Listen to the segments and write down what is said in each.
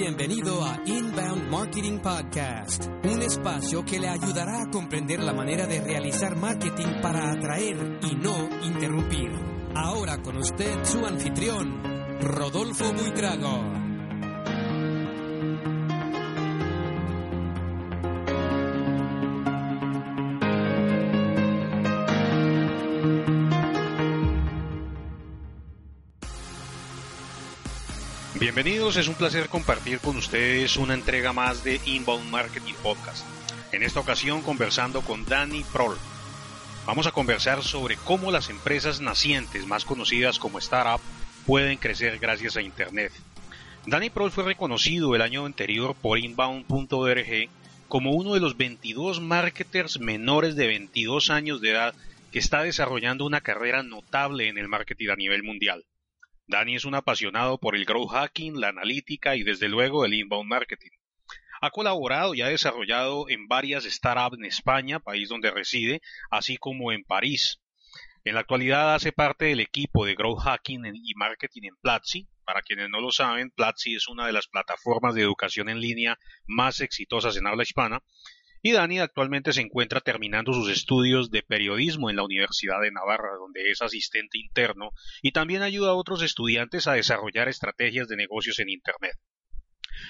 Bienvenido a Inbound Marketing Podcast, un espacio que le ayudará a comprender la manera de realizar marketing para atraer y no interrumpir. Ahora con usted su anfitrión, Rodolfo Buitrago. Bienvenidos, es un placer compartir con ustedes una entrega más de Inbound Marketing Podcast. En esta ocasión conversando con Danny Prol. Vamos a conversar sobre cómo las empresas nacientes, más conocidas como startup, pueden crecer gracias a Internet. Danny Prol fue reconocido el año anterior por inbound.org como uno de los 22 marketers menores de 22 años de edad que está desarrollando una carrera notable en el marketing a nivel mundial. Dani es un apasionado por el growth hacking, la analítica y desde luego el inbound marketing. Ha colaborado y ha desarrollado en varias startups en España, país donde reside, así como en París. En la actualidad hace parte del equipo de growth hacking y marketing en Platzi. Para quienes no lo saben, Platzi es una de las plataformas de educación en línea más exitosas en habla hispana y Dani actualmente se encuentra terminando sus estudios de periodismo en la Universidad de Navarra, donde es asistente interno y también ayuda a otros estudiantes a desarrollar estrategias de negocios en Internet.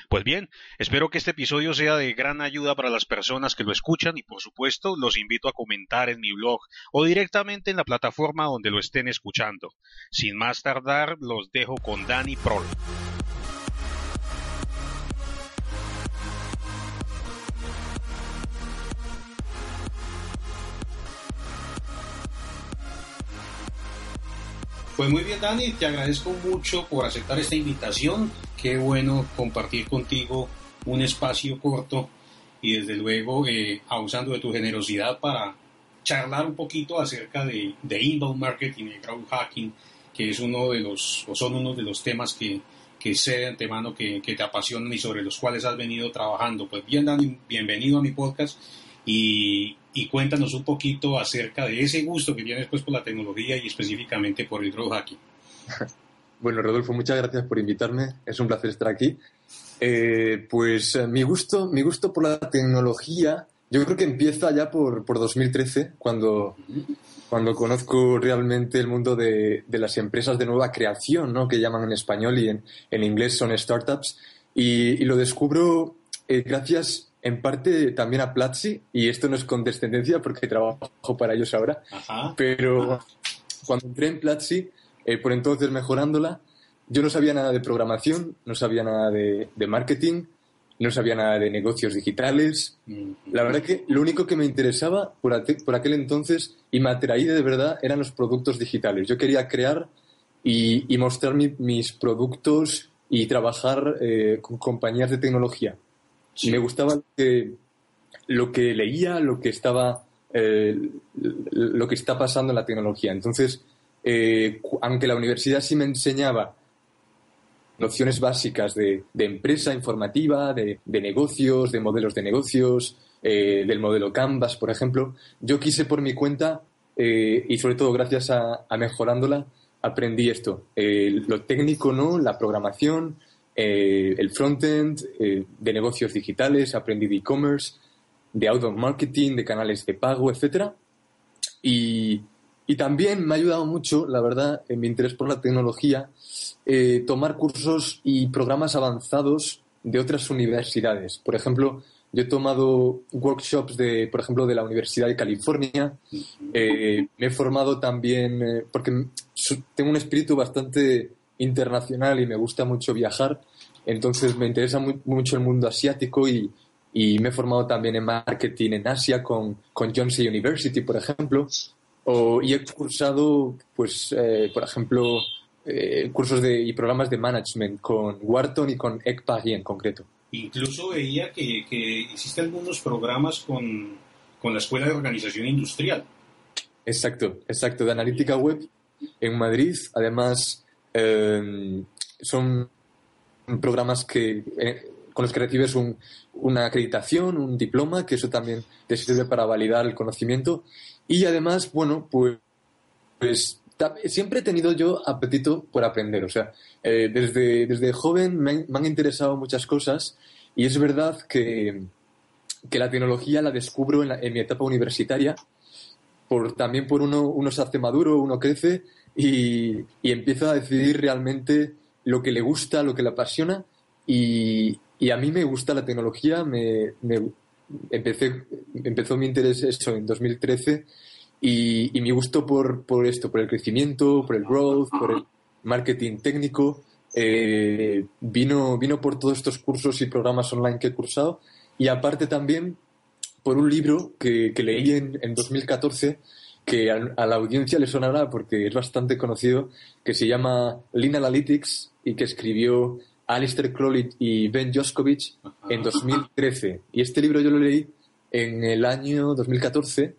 Pues bien, espero que este episodio sea de gran ayuda para las personas que lo escuchan y por supuesto los invito a comentar en mi blog o directamente en la plataforma donde lo estén escuchando. Sin más tardar, los dejo con Dani Prol. Pues muy bien, Dani, te agradezco mucho por aceptar esta invitación. Qué bueno compartir contigo un espacio corto y desde luego eh, abusando de tu generosidad para charlar un poquito acerca de, inbound marketing y crowd hacking, que es uno de los, o son uno de los temas que, que sé de antemano que, que te apasionan y sobre los cuales has venido trabajando. Pues bien, Dani, bienvenido a mi podcast y, y cuéntanos un poquito acerca de ese gusto que tienes pues por la tecnología y específicamente por el growth hacking. Bueno, Rodolfo, muchas gracias por invitarme. Es un placer estar aquí. Eh, pues eh, mi gusto, mi gusto por la tecnología, yo creo que empieza ya por, por 2013, cuando, cuando conozco realmente el mundo de, de, las empresas de nueva creación, ¿no? que llaman en español y en, en inglés son startups. Y, y lo descubro eh, gracias en parte también a Platzi, y esto no es condescendencia porque trabajo para ellos ahora, pero cuando entré en Platzi, eh, por entonces mejorándola, yo no sabía nada de programación, no sabía nada de, marketing, no sabía nada de negocios digitales. La verdad que lo único que me interesaba por, aquel entonces y me atraía de verdad eran los productos digitales. Yo quería crear y, mostrar mis productos y trabajar eh, con compañías de tecnología. Me gustaba que, lo que leía, lo que estaba, eh, lo que está pasando en la tecnología. Entonces, eh, aunque la universidad sí me enseñaba nociones básicas de, empresa informativa, de, negocios, de modelos de negocios, eh, del modelo Canvas, por ejemplo, yo quise por mi cuenta y sobre todo gracias a, a mejorándola aprendí esto, lo técnico, ¿no? La programación, eh, el frontend, eh, de negocios digitales, aprendí de e-commerce, de outdoor marketing, de canales de pago, etc. Y, también me ha ayudado mucho, la verdad, en mi interés por la tecnología, eh, tomar cursos y programas avanzados de otras universidades. Por ejemplo, yo he tomado workshops de, por ejemplo, de la Universidad de California. me he formado también, porque tengo un espíritu bastante internacional y me gusta mucho viajar. Entonces me interesa mucho el mundo asiático y, y me he formado también en marketing en Asia con, con Yonsei University, por ejemplo, o, y he cursado, pues, eh, por ejemplo, eh, cursos de, y programas de management con Wharton y con ECPAGI en concreto. Incluso veía que, que existen algunos programas con, con la Escuela de Organización Industrial. Exacto, exacto, de analítica web en Madrid. Además, eh, son programas que, eh, con los que recibes un, una acreditación, un diploma, que eso también te sirve para validar el conocimiento. Y además, bueno, pues, pues siempre he tenido yo apetito por aprender. O sea, eh, desde, desde joven me, han interesado muchas cosas y es verdad que, que la tecnología la descubro en, en mi etapa universitaria. Por, también por uno, uno se hace maduro, uno crece y, y empieza a decidir realmente lo que le gusta, lo que le apasiona. Y, a mí me gusta la tecnología, me, empecé, empezó mi interés eso en 2013 y, y mi gusto por, por, esto, por el crecimiento, por el growth, por el marketing técnico, eh, vino, vino por todos estos cursos y programas online que he cursado. Y aparte también por un libro que, leí en 2014 que a, a, la audiencia le sonará porque es bastante conocido, que se llama Lean Analytics y que escribió Alistair Crowley y Ben Joskovich en 2013. Y este libro yo lo leí en el año 2014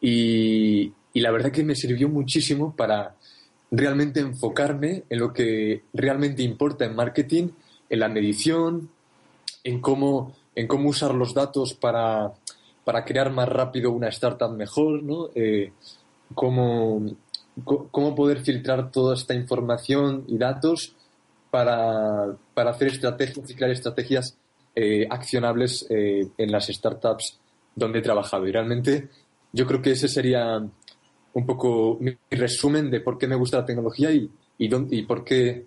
y, y la verdad que me sirvió muchísimo para realmente enfocarme en lo que realmente importa en marketing, en la medición, en cómo, en cómo usar los datos para, para crear más rápido una startup mejor, ¿no? Eh, cómo, cómo poder filtrar toda esta información y datos para, para hacer estrategias y crear estrategias eh, accionables eh, en las startups donde he trabajado. Y realmente yo creo que ese sería un poco mi resumen de por qué me gusta la tecnología y, y, dónde, y por qué,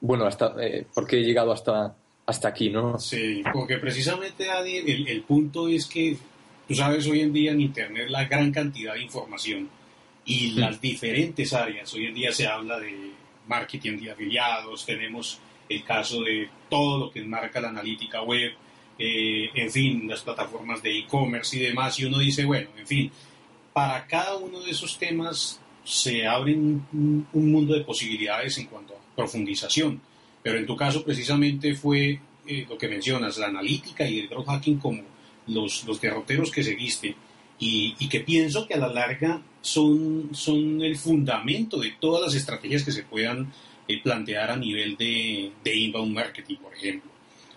bueno, hasta, eh, por qué he llegado hasta, hasta aquí, ¿no? Sí, porque precisamente, Adi, el, el punto es que tú sabes hoy en día en Internet la gran cantidad de información y las diferentes áreas. Hoy en día se habla de marketing de afiliados, tenemos el caso de todo lo que marca la analítica web, eh, en fin, las plataformas de e-commerce y demás, y uno dice, bueno, en fin, para cada uno de esos temas se abre un, un mundo de posibilidades en cuanto a profundización, pero en tu caso precisamente fue eh, lo que mencionas, la analítica y el growth hacking como los, los derroteros que seguiste y, que pienso que a la larga son, son el fundamento de todas las estrategias que se puedan eh, plantear a nivel de, inbound marketing, por ejemplo.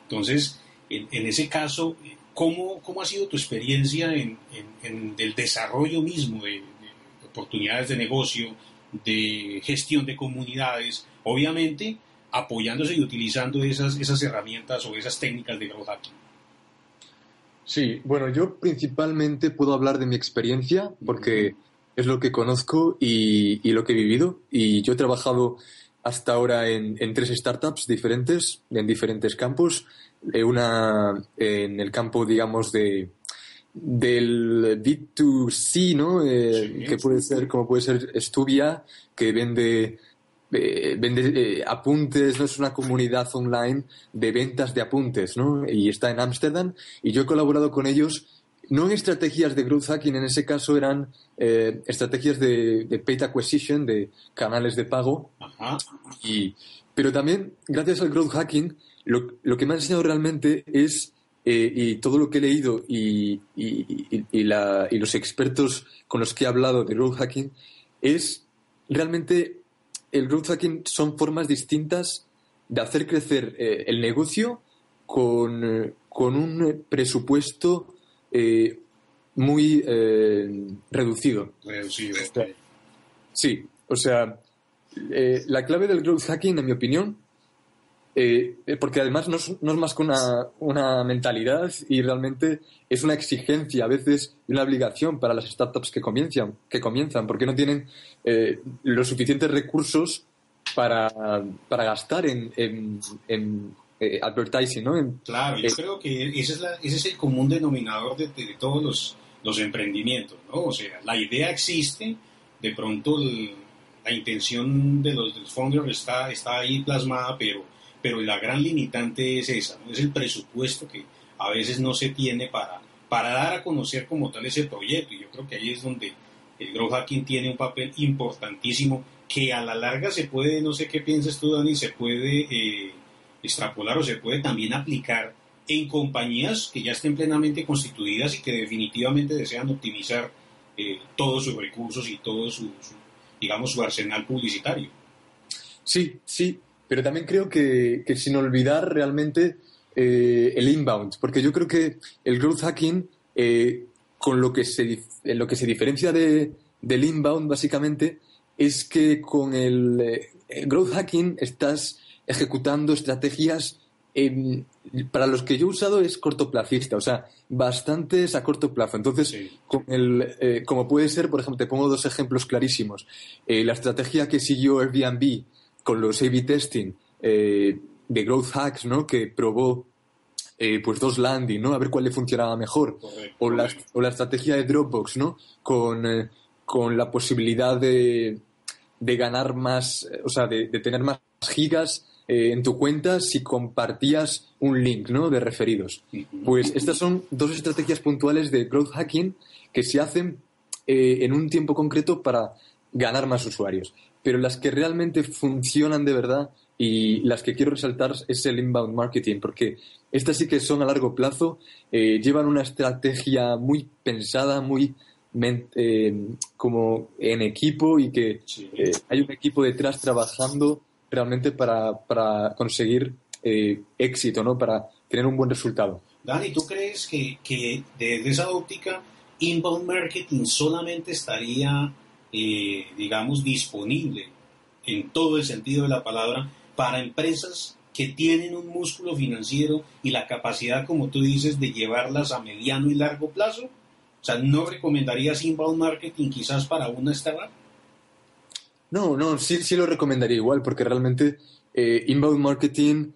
Entonces, en, ese caso, ¿cómo, ¿cómo, ha sido tu experiencia en, en, en el desarrollo mismo de, de, oportunidades de negocio, de gestión de comunidades? Obviamente, apoyándose y utilizando esas, esas herramientas o esas técnicas de growth hacking. Sí, bueno, yo principalmente puedo hablar de mi experiencia porque es lo que conozco y, y lo que he vivido. Y yo he trabajado hasta ahora en, en, tres startups diferentes, en diferentes campos. Una en el campo, digamos, de del B2C, ¿no? Eh, sí, que puede ser, como puede ser Stuvia, que vende eh, vende eh, apuntes, ¿no? es una comunidad online de ventas de apuntes, ¿no? Y está en Ámsterdam y yo he colaborado con ellos, no en estrategias de growth hacking, en ese caso eran eh, estrategias de, de, paid acquisition, de canales de pago. Ajá. Y, pero también, gracias al growth hacking, lo, lo que me ha enseñado realmente es, eh, y todo lo que he leído y, y, y, la, y los expertos con los que he hablado de growth hacking, es realmente el growth hacking son formas distintas de hacer crecer eh, el negocio con, eh, con un presupuesto eh, muy eh, reducido. Reducido. Sí, o sea, eh, la clave del growth hacking, en mi opinión, eh, porque además no es, no es, más que una, una mentalidad y realmente es una exigencia, a veces una obligación para las startups que comienzan, que comienzan porque no tienen eh, los suficientes recursos para, para gastar en, en, en eh, advertising, ¿no? En, claro, yo creo que ese es, la, ese es el común denominador de, de, de, todos los, los emprendimientos, ¿no? O sea, la idea existe, de pronto el, la intención de los, de los founders está, está ahí plasmada, pero pero la gran limitante es esa, ¿no? es el presupuesto que a veces no se tiene para, para dar a conocer como tal ese proyecto. Y yo creo que ahí es donde el growth hacking tiene un papel importantísimo que a la larga se puede, no sé qué piensas tú, Dani, se puede eh, extrapolar o se puede también aplicar en compañías que ya estén plenamente constituidas y que definitivamente desean optimizar eh, todos sus recursos y todo su, digamos, su arsenal publicitario. Sí, sí, pero también creo que, sin olvidar realmente eh, el inbound, porque yo creo que el growth hacking, con lo que se, lo que se diferencia de, del inbound básicamente, es que con el, growth hacking estás ejecutando estrategias para los que yo he usado es cortoplacista, o sea, bastantes a corto plazo. Entonces, con el, eh, como puede ser, por ejemplo, te pongo dos ejemplos clarísimos. Eh, la estrategia que siguió Airbnb con los A-B testing eh, de growth hacks, ¿no? Que probó pues dos landing, ¿no? A ver cuál le funcionaba mejor. o, la, o la estrategia de Dropbox, ¿no? Con con la posibilidad de, de ganar más, o sea, de, tener más gigas eh, en tu cuenta si compartías un link, ¿no? De referidos. Pues estas son dos estrategias puntuales de growth hacking que se hacen eh, en un tiempo concreto para ganar más usuarios. Pero las que realmente funcionan de verdad y las que quiero resaltar es el inbound marketing, porque estas sí que son a largo plazo, eh, llevan una estrategia muy pensada, muy eh, como en equipo y que eh, hay un equipo detrás trabajando realmente para, para conseguir eh, éxito, ¿no? Para tener un buen resultado. Dani, ¿tú crees que, que desde esa óptica inbound marketing solamente estaría, digamos, disponible en todo el sentido de la palabra para empresas que tienen un músculo financiero y la capacidad, como tú dices, de llevarlas a mediano y largo plazo? O sea, ¿no recomendarías inbound marketing quizás para una startup? No, no, sí, sí lo recomendaría igual, porque realmente eh, inbound marketing,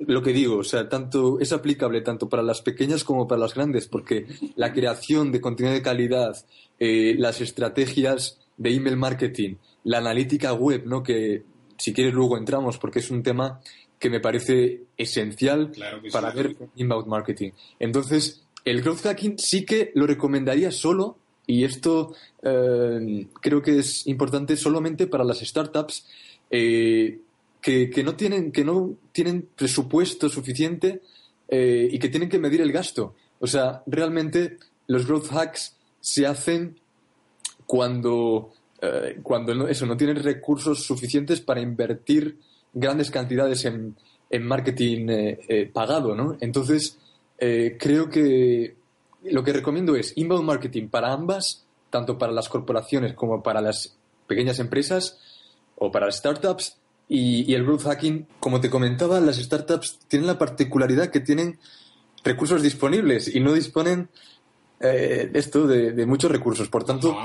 lo que digo, o sea, tanto es aplicable tanto para las pequeñas como para las grandes, porque la creación de contenido de calidad, eh, las estrategias de email marketing, la analítica web, ¿no? Que si quieres luego entramos, porque es un tema que me parece esencial para ver inbound marketing. Entonces, el growth hacking sí que lo recomendaría solo, y esto eh, creo que es importante solamente para las startups eh, que, no tienen, que no tienen presupuesto suficiente eh, y que tienen que medir el gasto. O sea, realmente los growth hacks se hacen cuando, cuando no, eso, no tienen recursos suficientes para invertir grandes cantidades en, en marketing pagado, ¿no? Entonces, eh, creo que lo que recomiendo es inbound marketing para ambas, tanto para las corporaciones como para las pequeñas empresas o para las startups. Y, el growth hacking, como te comentaba, las startups tienen la particularidad que tienen recursos disponibles y no disponen eh, esto de, muchos recursos. Por tanto,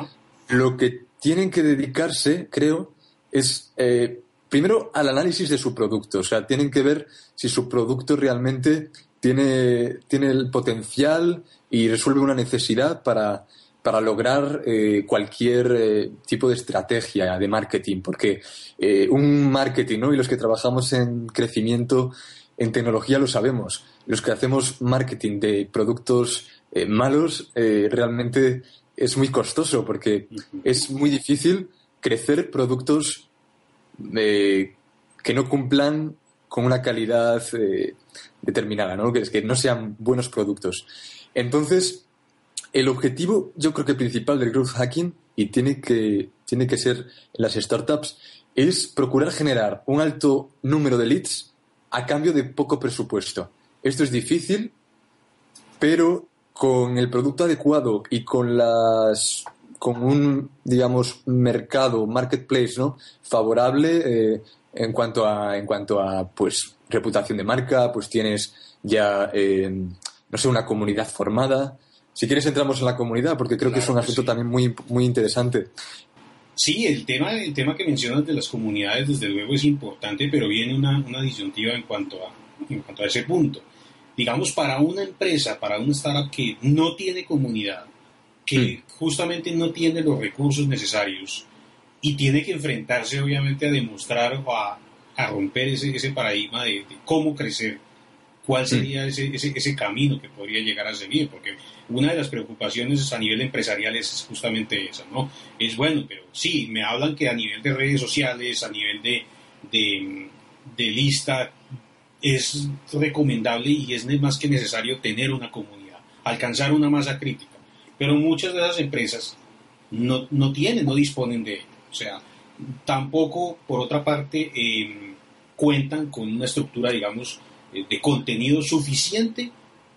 lo que tienen que dedicarse, creo, es eh, primero al análisis de su producto. O sea, tienen que ver si su producto realmente tiene, tiene el potencial y resuelve una necesidad para, para lograr eh, cualquier eh, tipo de estrategia de marketing, porque eh, un marketing, ¿no? Y los que trabajamos en crecimiento en tecnología lo sabemos. Los que hacemos marketing de productos malos realmente es muy costoso porque es muy difícil crecer productos que no cumplan con una calidad eh, determinada, ¿no? Que, es que no sean buenos productos. Entonces, el objetivo, yo creo que principal del growth hacking, y tiene que, tiene que ser en las startups, es procurar generar un alto número de leads a cambio de poco presupuesto. Esto es difícil, pero con el producto adecuado y con las con un digamos mercado marketplace no favorable eh, en cuanto a, en cuanto a pues, reputación de marca, pues tienes ya, eh, no sé, una comunidad formada. Si quieres entramos en la comunidad, porque creo que es un asunto también muy, muy interesante. Sí, el tema, el tema que mencionas de las comunidades, desde luego, es importante, pero viene una, una disyuntiva en cuanto, a, en cuanto a ese punto. Digamos, para una empresa, para una startup que no tiene comunidad, que mm. justamente no tiene los recursos necesarios, y tiene que enfrentarse obviamente a demostrar o a, romper ese, ese paradigma de, cómo crecer cuál mm. sería ese, ese, ese, camino que podría llegar a seguir, porque una de las preocupaciones a nivel empresarial es justamente esa, ¿no? Es bueno, pero sí, me hablan que a nivel de redes sociales, a nivel de, de, de lista, es recomendable y es más que necesario tener una comunidad, alcanzar una masa crítica, pero muchas de esas empresas no, no tienen, no disponen de ello, o sea, tampoco, por otra parte, em, cuentan con una estructura, digamos, eh, de contenido suficiente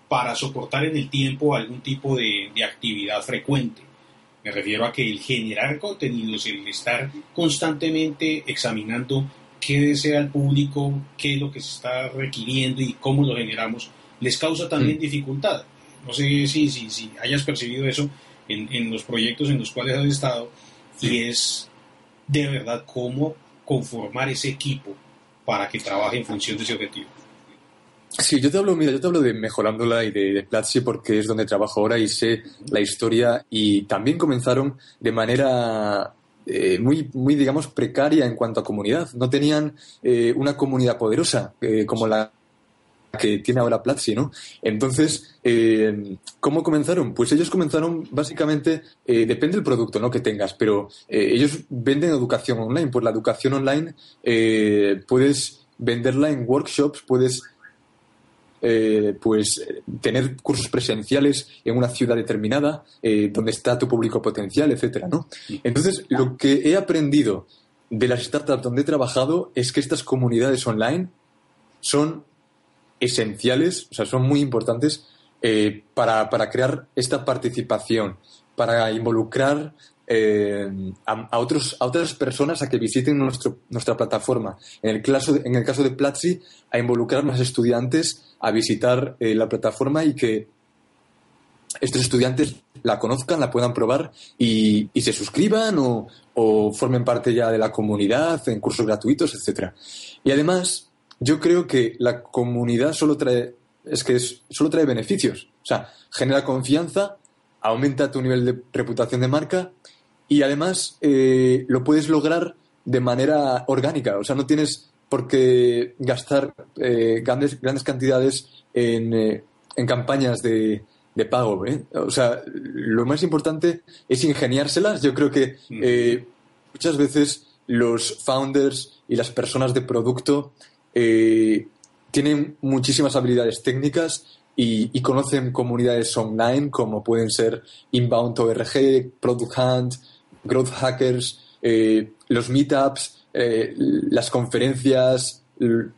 para soportar en el tiempo algún tipo de, actividad frecuente. Me refiero a que el generar contenidos, el estar constantemente examinando qué desea el público, qué es lo que se está requiriendo y cómo lo generamos, les causa también mm. dificultad. No sé si, si, si hayas percibido eso en, en, los proyectos en los cuales has estado y es de verdad cómo conformar ese equipo para que trabaje en función de ese objetivo. Sí, yo te hablo, mira, yo te hablo de Mejorándola y de, de Platzi porque es donde trabajo ahora y sé la historia y también comenzaron de manera eh, muy, muy, digamos, precaria en cuanto a comunidad. No tenían eh, una comunidad poderosa eh, como la que tiene ahora Platzi, ¿no? Entonces, ¿cómo comenzaron? Pues ellos comenzaron básicamente, depende del producto, ¿no? Que tengas, pero ellos venden educación online. Pues la educación online puedes venderla en workshops, puedes eh, pues tener cursos presenciales en una ciudad determinada, eh, donde está tu público potencial, etcétera, ¿no? Entonces, lo que he aprendido de las startups donde he trabajado es que estas comunidades online son esenciales, o sea, son muy importantes eh, para, para, crear esta participación, para involucrar eh, a, otros, a otras personas a que visiten nuestro, nuestra plataforma. En el, caso de, en el caso de Platzi, a involucrar más estudiantes a visitar eh, la plataforma y que estos estudiantes la conozcan, la puedan probar y, se suscriban o, formen parte ya de la comunidad en cursos gratuitos, etcétera. Y además, yo creo que la comunidad solo trae, es que solo trae beneficios. O sea, genera confianza, aumenta tu nivel de reputación de marca y además eh, lo puedes lograr de manera orgánica, o sea, no tienes por qué gastar eh, grandes, grandes cantidades en, eh, en campañas de, de pago. O sea, lo más importante es ingeniárselas. Yo creo que mm. muchas veces los founders y las personas de producto tienen muchísimas habilidades técnicas y, y, conocen comunidades online como pueden ser Inbound.org, Product Hunt, growth hackers, eh, los meetups, eh, las conferencias,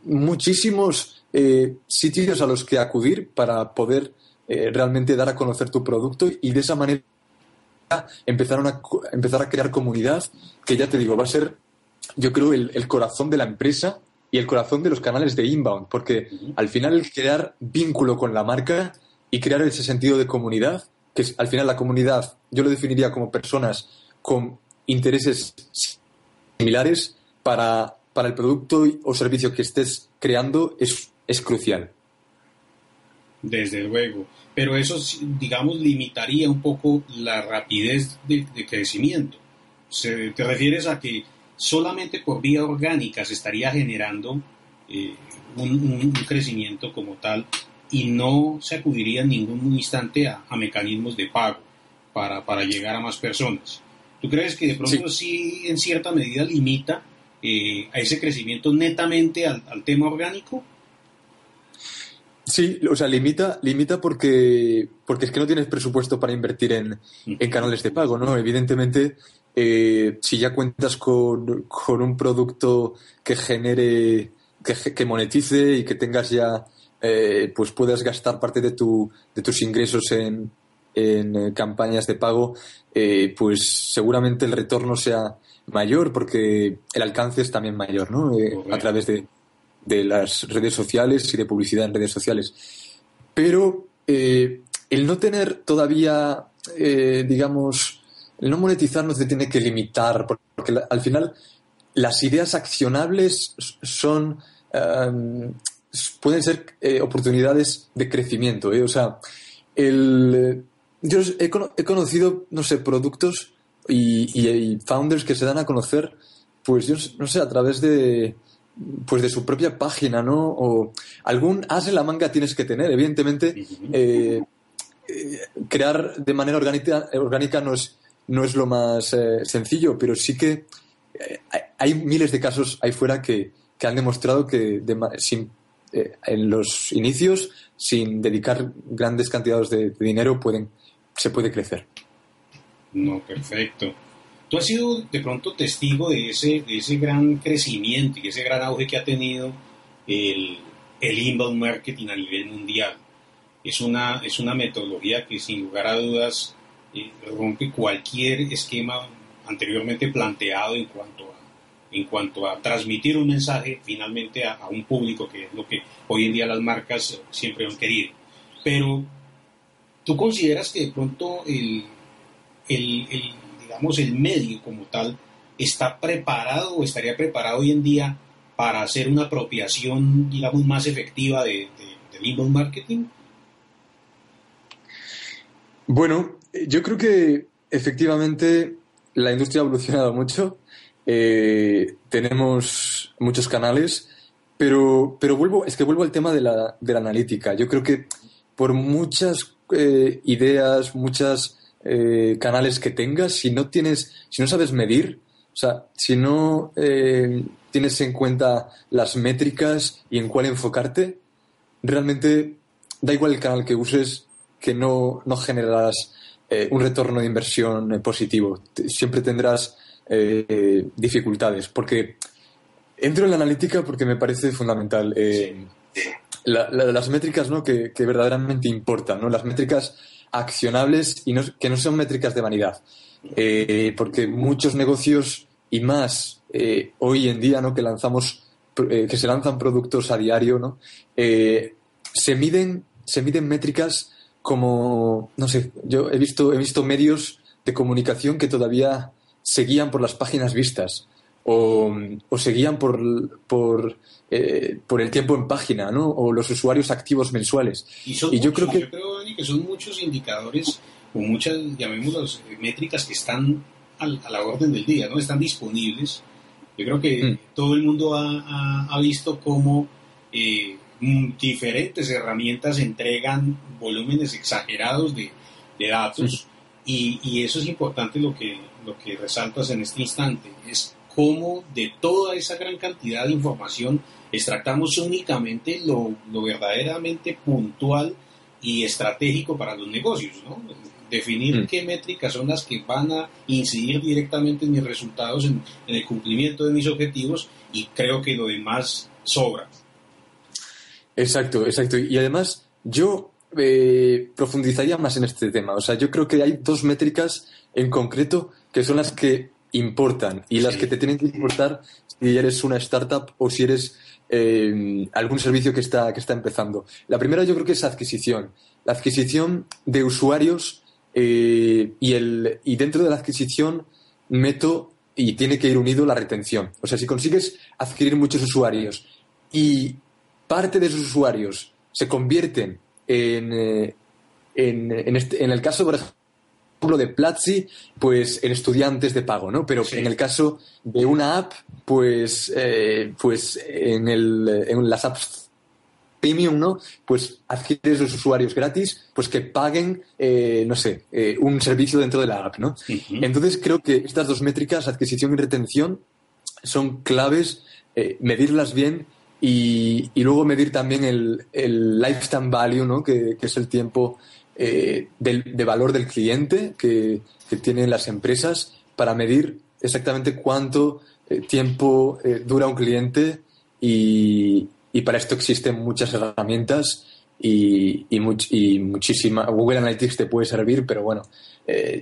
muchísimos eh, sitios a los que acudir para poder realmente dar a conocer tu producto y de esa manera empezar a, empezar a crear comunidad que ya te digo, va a ser, yo creo, el, corazón de la empresa y el corazón de los canales de inbound, porque al final el crear vínculo con la marca y crear ese sentido de comunidad, que es, al final la comunidad, yo lo definiría como personas con intereses similares para, para el producto o servicio que estés creando es, es crucial. Desde luego. Pero eso, digamos, limitaría un poco la rapidez de, crecimiento. Se, ¿Te refieres a que solamente por vía orgánica se estaría generando eh, un, crecimiento como tal y no se acudiría en ningún instante a, mecanismos de pago para, para llegar a más personas? ¿Tú crees que de pronto sí, en cierta medida limita eh, a ese crecimiento netamente al, tema orgánico? Sí, o sea, limita, limita porque, porque es que no tienes presupuesto para invertir en, canales de pago, ¿no? Evidentemente, eh, si ya cuentas con, un producto que genere, que, monetice y que tengas ya, eh, pues puedas gastar parte de, tu, de tus ingresos en, en eh, campañas de pago, eh, pues seguramente el retorno sea mayor porque el alcance es también mayor, ¿no? Eh, a través de, de, las redes sociales y de publicidad en redes sociales. Pero el no tener todavía, digamos, el no monetizar no se tiene que limitar porque al final las ideas accionables son pueden ser oportunidades de crecimiento. O sea, el, yo he, conocido, no sé, productos y, founders que se dan a conocer, pues yo no sé, a través de, pues de su propia página, ¿no? O algún as en la manga tienes que tener. Evidentemente, eh, eh, crear de manera orgánica, orgánica no, es, no es lo más eh, sencillo, pero sí que hay miles de casos ahí fuera que, han demostrado que sin, en los inicios, sin dedicar grandes cantidades de, de dinero, pueden, se puede crecer. No, perfecto. Tú has sido de pronto testigo de ese, de ese gran crecimiento y ese gran auge que ha tenido el, el inbound marketing a nivel mundial. Es una, es una metodología que sin lugar a dudas eh, rompe cualquier esquema anteriormente planteado en cuanto a, en cuanto a transmitir un mensaje finalmente a, un público, que es lo que hoy en día las marcas siempre han querido. Pero, ¿tú consideras que de pronto el, el el medio como tal, está preparado o estaría preparado hoy en día para hacer una apropiación, digamos, más efectiva de, del inbound marketing? Bueno, yo creo que efectivamente la industria ha evolucionado mucho. Eh, tenemos muchos canales, pero, pero vuelvo, es que vuelvo al tema de la, de la analítica. Yo creo que por muchas eh, ideas, muchas eh, canales que tengas, si no tienes, si no sabes medir, o sea, si no eh, tienes en cuenta las métricas y en cuál enfocarte, realmente da igual el canal que uses, que no, no generarás un retorno de inversión positivo. Siempre tendrás dificultades, porque entro en la analítica porque me parece fundamental. Las métricas ¿no? que, que verdaderamente importan, ¿no? las métricas accionables y que no son métricas de vanidad. Eh, porque muchos negocios y más eh, hoy en día, ¿no? Que lanzamos, eh, que se lanzan productos a diario, ¿no? se miden, se miden métricas como, no sé, yo he visto, he visto medios de comunicación que todavía seguían por las páginas vistas o, o seguían por, por, por, el tiempo en página, ¿no? O los usuarios activos mensuales. Y, yo creo que que son muchos indicadores o muchas, llamémoslas, métricas que están a la orden del día, ¿no? Están disponibles. Yo creo que mm. todo el mundo ha, visto cómo eh, diferentes herramientas entregan volúmenes exagerados de, datos y, eso es importante lo que, lo que resaltas en este instante, es cómo de toda esa gran cantidad de información extractamos únicamente lo, lo verdaderamente puntual y estratégico para los negocios, ¿no? Definir mm. qué métricas son las que van a incidir directamente en mis resultados, en, el cumplimiento de mis objetivos y creo que lo demás sobra. Exacto, exacto. Y además yo eh, profundizaría más en este tema. O sea, yo creo que hay dos métricas en concreto que son las que importan y las que te tienen que importar si eres una startup o si eres eh, algún servicio que está, que está empezando. La primera yo creo que es adquisición. La adquisición de usuarios eh, y, el, y dentro de la adquisición meto y tiene que ir unido la retención. O sea, si consigues adquirir muchos usuarios y parte de esos usuarios se convierten en, eh, en, en, este, en el caso, por ejemplo, ejemplo de Platzi, pues en estudiantes de pago, ¿no? Pero en el caso de una app, pues, eh, pues en, el, en las apps premium, ¿no? Pues adquieres los usuarios gratis, pues que paguen, eh, no sé, eh, un servicio dentro de la app, ¿no? Entonces creo que estas dos métricas, adquisición y retención, son claves, medirlas bien y, luego medir también el, lifetime value, ¿no? Que, que es el tiempo eh, de valor del cliente que, tienen las empresas para medir exactamente cuánto eh, tiempo eh, dura un cliente y, para esto existen muchas herramientas y, y, muchísima. Google Analytics te puede servir, pero bueno,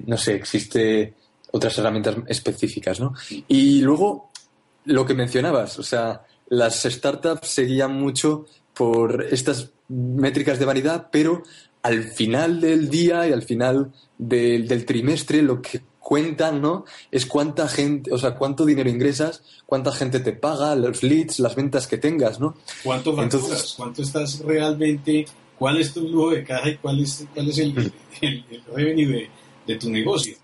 no sé, existe otras herramientas específicas, ¿no? Y luego, lo que mencionabas, o sea, las startups seguían mucho por estas métricas de vanidad, pero al final del día y al final del, trimestre lo que cuentan, ¿no? Es cuánta gente, o sea, cuánto dinero ingresas, cuánta gente te paga, los leads, las ventas que tengas, ¿no? ¿Cuánto facturas? ¿Cuánto estás realmente? ¿Cuál es tu flujo de caja y cuál es, cuál es el, mm. el, revenue de, tu negocio?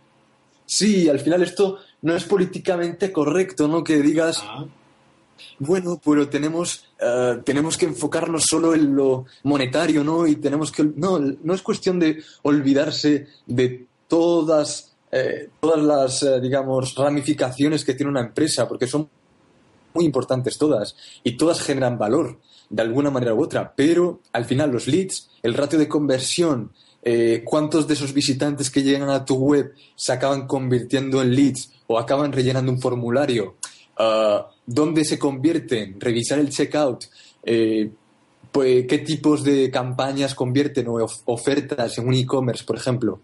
Sí, al final esto no es políticamente correcto, ¿no? Que digas, ah. Bueno, pero tenemos, eh, tenemos que enfocarnos solo en lo monetario, ¿no? Y tenemos que... No, no es cuestión de olvidarse de todas, eh, todas las, eh, digamos, ramificaciones que tiene una empresa, porque son muy importantes todas y todas generan valor de alguna manera u otra, pero al final los leads, el ratio de conversión, cuántos de esos visitantes que llegan a tu web se acaban convirtiendo en leads o acaban rellenando un formulario, uh, dónde se convierten, revisar el checkout, eh, pues, qué tipos de campañas convierten o ofertas en un e-commerce, por ejemplo.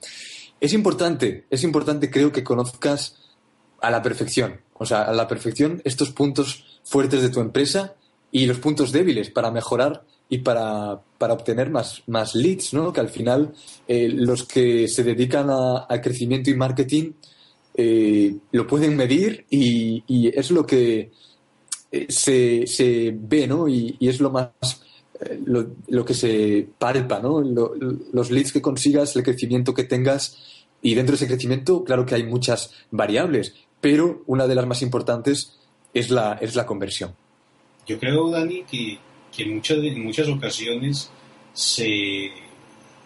Es importante, es importante creo que conozcas a la perfección, o sea, a la perfección estos puntos fuertes de tu empresa y los puntos débiles para mejorar y para, obtener más, más leads, ¿no? Que al final eh, los que se dedican al crecimiento y marketing eh, lo pueden medir y, es lo que se, se ve, ¿no? Y, es lo más eh, lo, que se palpa, ¿no? los leads que consigas, el crecimiento que tengas y dentro de ese crecimiento, claro que hay muchas variables, pero una de las más importantes es la, es la conversión. Yo creo, Dani, que, que en, muchas, en muchas ocasiones se,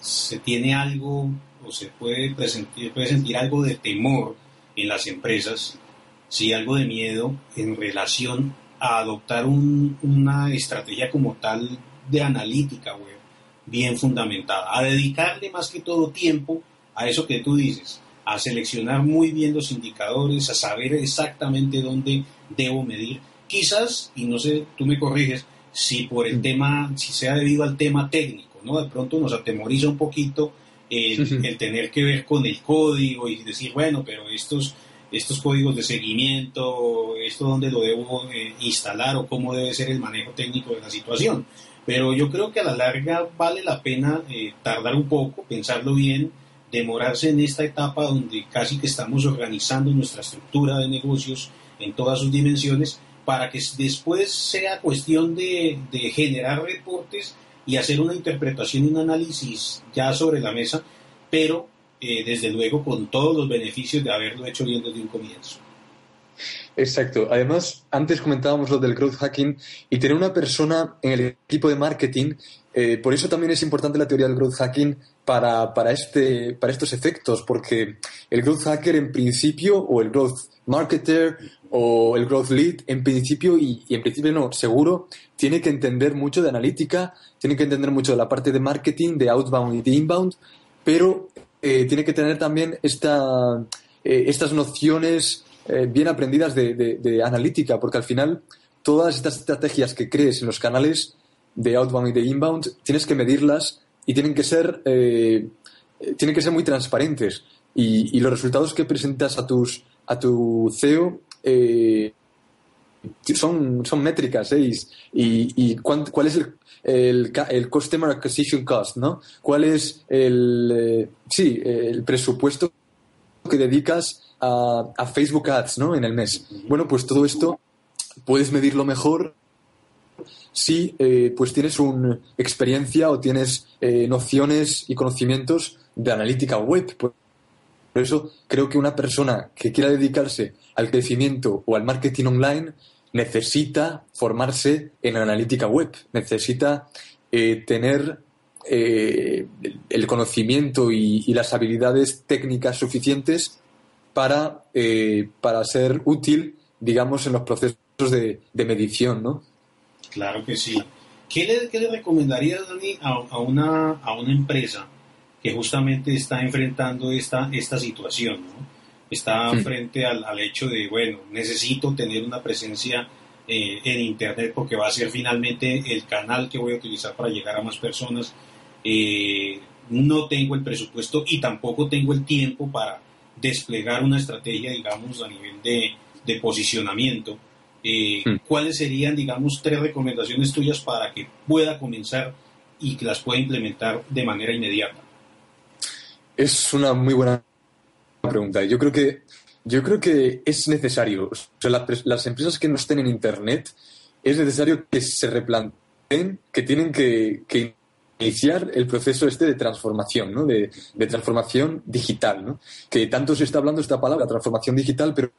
se tiene algo o se puede, presentir, puede sentir algo de temor en las empresas, sí algo de miedo en relación a adoptar una estrategia como tal de analítica web bien fundamentada, a dedicarle más que todo tiempo a eso que tú dices, a seleccionar muy bien los indicadores, a saber exactamente dónde debo medir. Quizás, y no sé, tú me corriges, si por el tema, si sea debido al tema técnico, ¿no? De pronto nos atemoriza un poquito el, tener que ver con el código y decir, bueno, pero estos, estos códigos de seguimiento, esto dónde lo debo eh, instalar o cómo debe ser el manejo técnico de la situación. Pero yo creo que a la larga vale la pena eh, tardar un poco, pensarlo bien, demorarse en esta etapa donde casi que estamos organizando nuestra estructura de negocios en todas sus dimensiones para que después sea cuestión de, de generar reportes y hacer una interpretación y un análisis ya sobre la mesa, pero eh, desde luego con todos los beneficios de haberlo hecho bien desde un comienzo. Exacto. Además, antes comentábamos lo del growth hacking y tener una persona en el equipo de marketing, eh, por eso también es importante la teoría del growth hacking para, para, este, para estos efectos, porque el growth hacker en principio, o el growth marketer, o el growth lead, en principio, y, y en principio no, seguro, tiene que entender mucho de analítica, tiene que entender mucho de la parte de marketing, de outbound y de inbound, pero eh, tiene que tener también esta, eh, estas nociones eh, bien aprendidas de, analítica, porque al final todas estas estrategias que crees en los canales de outbound y de inbound tienes que medirlas y tienen que ser, tienen que ser muy transparentes. Y, los resultados que presentas a, tus, a tu CEO son, son métricas ¿eh? y, y cuál es el, el, el, Customer Acquisition Cost, ¿no? ¿Cuál es el, eh, sí, el presupuesto que dedicas a, a, Facebook Ads, ¿no? En el mes. Bueno, pues todo esto puedes medirlo mejor si eh, pues tienes una experiencia o tienes eh, nociones y conocimientos de analítica web. Por eso creo que una persona que quiera dedicarse al crecimiento o al marketing online necesita formarse en analítica web, necesita eh, tener eh, el conocimiento y, las habilidades técnicas suficientes para, eh, para ser útil, digamos, en los procesos de, medición, ¿no? Claro que sí. ¿Qué le, qué le recomendarías, Dani, a, una, a una empresa que justamente está enfrentando esta, esta situación, ¿no? Está frente al, hecho de, bueno, necesito tener una presencia eh, en Internet porque va a ser finalmente el canal que voy a utilizar para llegar a más personas. Eh, no tengo el presupuesto y tampoco tengo el tiempo para desplegar una estrategia, digamos, a nivel de, posicionamiento. Eh. ¿Cuáles serían, digamos, tres recomendaciones tuyas para que pueda comenzar y que las pueda implementar de manera inmediata? Es una muy buena pregunta. Yo creo que, yo creo que es necesario. las, empresas que no estén en Internet, es necesario que se replanteen que tienen que, iniciar el proceso este de transformación, ¿no? de, transformación digital. ¿no? Que tanto se está hablando esta palabra, transformación digital, pero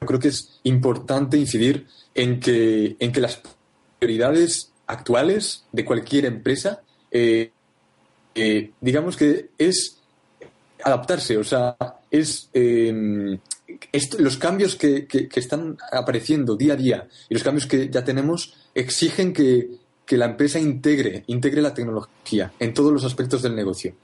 creo que es importante incidir en que, en que las prioridades actuales de cualquier empresa, eh, eh, digamos que es adaptarse, o sea, es em, los cambios que, que, están apareciendo día a día y los cambios que ya tenemos exigen que, que la empresa integre, integre la tecnología en todos los aspectos del negocio.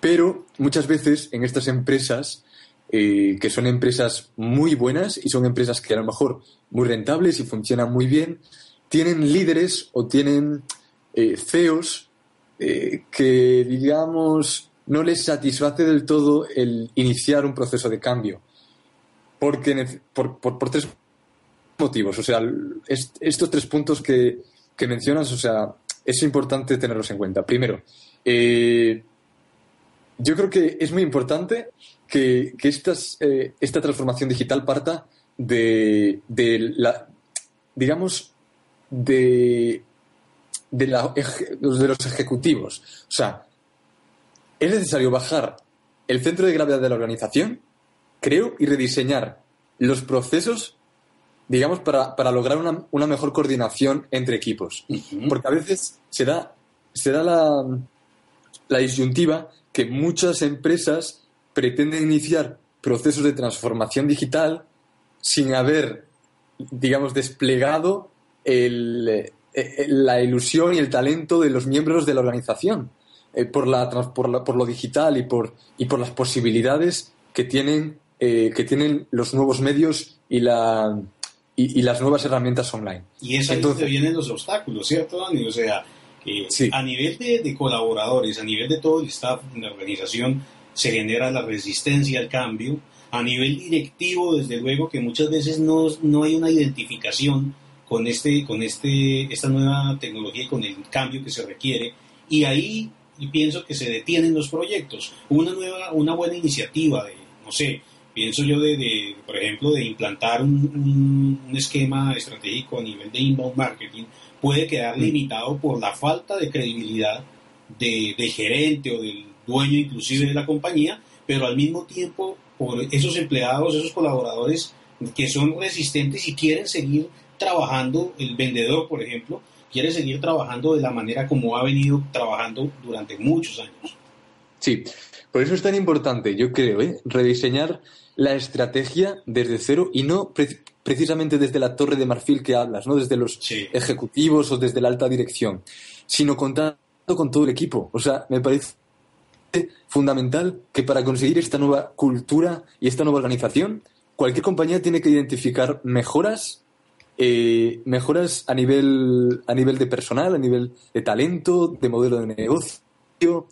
Pero muchas veces en estas empresas, eh, que son empresas muy buenas y son empresas que a lo mejor muy rentables y funcionan muy bien, tienen líderes o tienen eh, CEOs eh, que, digamos, no les satisface del todo el iniciar un proceso de cambio. Porque, por, tres motivos. O sea, estos tres puntos que, que, mencionas, o sea, es importante tenerlos en cuenta. Primero, eh, yo creo que es muy importante que, que estas, eh, esta transformación digital parta de, de la, digamos, de, de los ejecutivos. O sea, es necesario bajar el centro de gravedad de la organización, creo, y rediseñar los procesos, digamos, para, para lograr una, una, mejor coordinación entre equipos. Porque a veces se da, se da la, la disyuntiva que muchas empresas pretenden iniciar procesos de transformación digital sin haber, digamos, desplegado el, eh, eh, la ilusión y el talento de los miembros de la organización eh, por, la, por, por, lo digital y por, y por las posibilidades que tienen, que tienen los nuevos medios y, la, y, las nuevas herramientas online. Y es ahí donde vienen los obstáculos, ¿cierto, Dani? O sea, a nivel de, colaboradores, a nivel de todo el staff de la organización, se genera la resistencia al cambio. A nivel directivo, desde luego que muchas veces no, no hay una identificación con, este, con este, esta nueva tecnología y con el cambio que se requiere. Y ahí pienso que se detienen los proyectos. Una, nueva, una buena iniciativa de, no sé, pienso yo de, por ejemplo, de implantar un, un, esquema estratégico a nivel de inbound marketing puede quedar mm. limitado por la falta de credibilidad de, gerente o del dueño inclusive de la compañía, pero al mismo tiempo por esos empleados, esos colaboradores que son resistentes y quieren seguir trabajando, el vendedor, por ejemplo, quiere seguir trabajando de la manera como ha venido trabajando durante muchos años. Sí, por eso es tan importante, yo creo, ¿eh? rediseñar la estrategia desde cero y no precisamente desde la torre de marfil que hablas, no desde los ejecutivos o desde la alta dirección, sino contando con todo el equipo. O sea, me parece fundamental que para conseguir esta nueva cultura y esta nueva organización, cualquier compañía tiene que identificar mejoras, eh, mejoras a nivel, a nivel de personal, a nivel de talento, de modelo de negocio.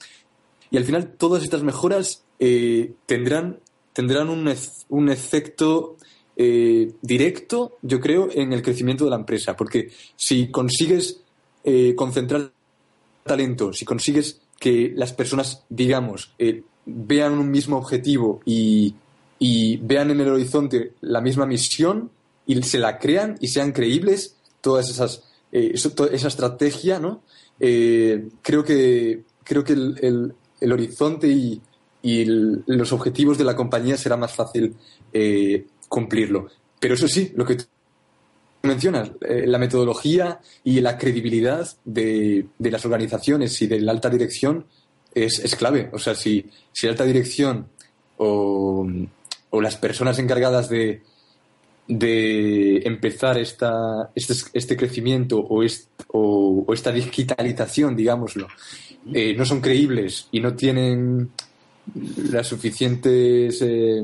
Y al final todas estas mejoras eh, tendrán, tendrán un, un efecto eh, directo, yo creo, en el crecimiento de la empresa. Porque si consigues eh, concentrar talento, si consigues que las personas, digamos, eh, vean un mismo objetivo y, vean en el horizonte la misma misión y se la crean y sean creíbles, todas esas, esa estrategia, ¿no? creo que, creo que el, el, horizonte y, los objetivos de la compañía será más fácil cumplirlo. Pero eso sí, lo que tú mencionas, eh, la metodología y la credibilidad de, las organizaciones y de la alta dirección es, clave. O sea, si, si la alta dirección o, las personas encargadas de, de empezar esta, este, este crecimiento o, o, esta digitalización, digámoslo, eh, no son creíbles y no tienen las suficientes eh,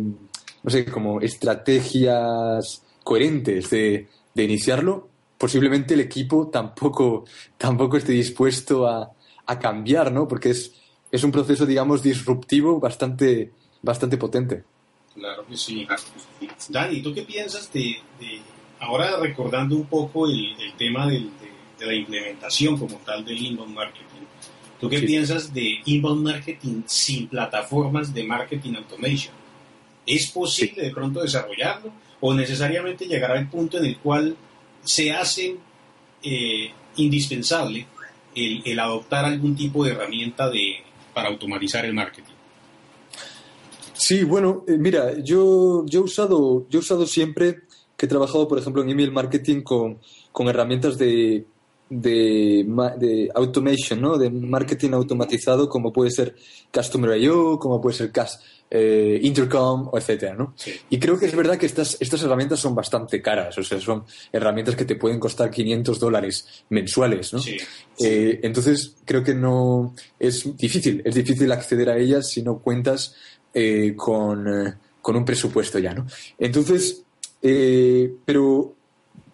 no sé, como estrategias coherentes de, iniciarlo, posiblemente el equipo tampoco, tampoco esté dispuesto a, cambiar, ¿no? Porque es, es un proceso, digamos, disruptivo bastante, bastante potente. Claro que sí. Dani, ¿tú qué piensas de, ahora recordando un poco el, tema de, la implementación como tal del inbound marketing? ¿Tú qué piensas de inbound marketing sin plataformas de marketing automation? ¿Es posible de pronto desarrollarlo o necesariamente llegar al punto en el cual se hace eh, indispensable el, adoptar algún tipo de herramienta de, para automatizar el marketing? Sí, bueno, eh, mira, yo, yo, he usado, yo he usado siempre que he trabajado, por ejemplo, en email marketing con, con herramientas de, de, de, automation, ¿no? De marketing automatizado, como puede ser Customer I.O., como puede ser Cas eh, Intercom, o etcétera, ¿no? Y creo que es verdad que estas, estas herramientas son bastante caras, o sea, son herramientas que te pueden costar 500 dólares mensuales, ¿no? Eh, entonces, creo que no es difícil, es difícil acceder a ellas si no cuentas eh, con, con, un presupuesto ya, ¿no? Entonces, pero